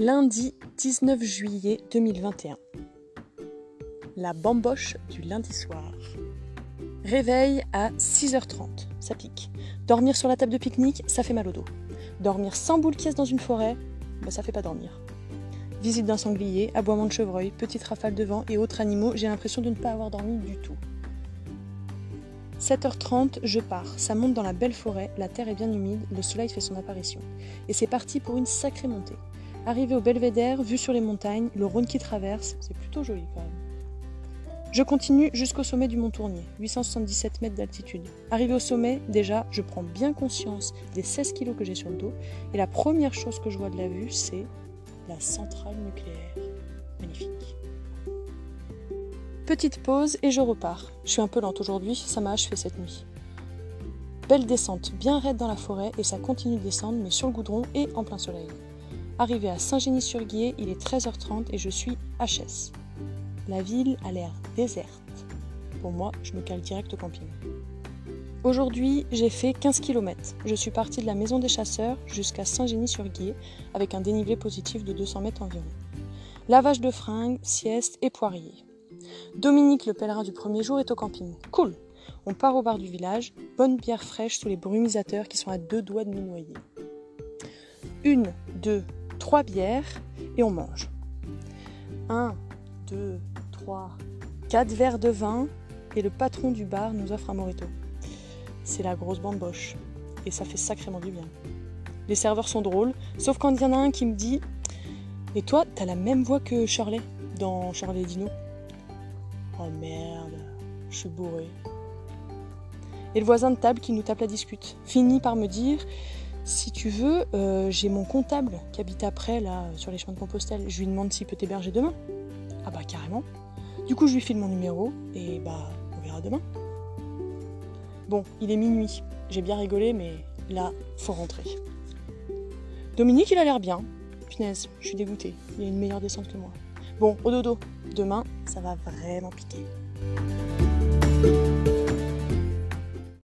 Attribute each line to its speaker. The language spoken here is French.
Speaker 1: Lundi 19 juillet 2021. La bamboche du lundi soir. Réveil à 6h30, ça pique. Dormir sur la table de pique-nique, ça fait mal au dos. Dormir sans boule caisse dans une forêt, bah ça fait pas dormir. Visite d'un sanglier, aboiement de chevreuil, petite rafale de vent et autres animaux, j'ai l'impression de ne pas avoir dormi du tout. 7h30, je pars. Ça monte dans la belle forêt, la terre est bien humide, le soleil fait son apparition. Et c'est parti pour une sacrée montée. Arrivé au belvédère, vue sur les montagnes, le Rhône qui traverse, c'est plutôt joli quand même. Je continue jusqu'au sommet du Mont Tournier, 877 mètres d'altitude. Arrivé au sommet, déjà, je prends bien conscience des 16 kilos que j'ai sur le dos, et la première chose que je vois de la vue, c'est la centrale nucléaire. Magnifique. Petite pause et je repars. Je suis un peu lente aujourd'hui, ça m'a achevé cette nuit. Belle descente, bien raide dans la forêt et ça continue de descendre mais sur le goudron et en plein soleil. Arrivé à Saint-Gény-sur-Guiers, il est 13h30 et je suis HS. La ville a l'air déserte. Pour moi, je me cale direct au camping. Aujourd'hui, j'ai fait 15 km. Je suis partie de la maison des chasseurs jusqu'à Saint-Gény-sur-Guiers avec un dénivelé positif de 200 mètres environ. Lavage de fringues, sieste et poirier. Dominique, le pèlerin du premier jour, est au camping. Cool On part au bar du village, bonne bière fraîche sous les brumisateurs qui sont à deux doigts de nous noyer. Une, deux, trois bières et on mange. Un, deux, trois, quatre verres de vin et le patron du bar nous offre un morito. C'est la grosse bamboche et ça fait sacrément du bien. Les serveurs sont drôles, sauf quand il y en a un qui me dit Et toi, t'as la même voix que Shirley dans Charlie Dino? Oh merde, je suis bourré. Et le voisin de table qui nous tape la discute finit par me dire Si tu veux, euh, j'ai mon comptable qui habite après, là, sur les chemins de Compostelle. Je lui demande s'il peut t'héberger demain. Ah bah carrément. Du coup, je lui file mon numéro et bah, on verra demain. Bon, il est minuit. J'ai bien rigolé, mais là, faut rentrer. Dominique, il a l'air bien. Punaise, je suis dégoûtée. Il a une meilleure descente que moi. Bon, au dodo. Demain, ça va vraiment piquer.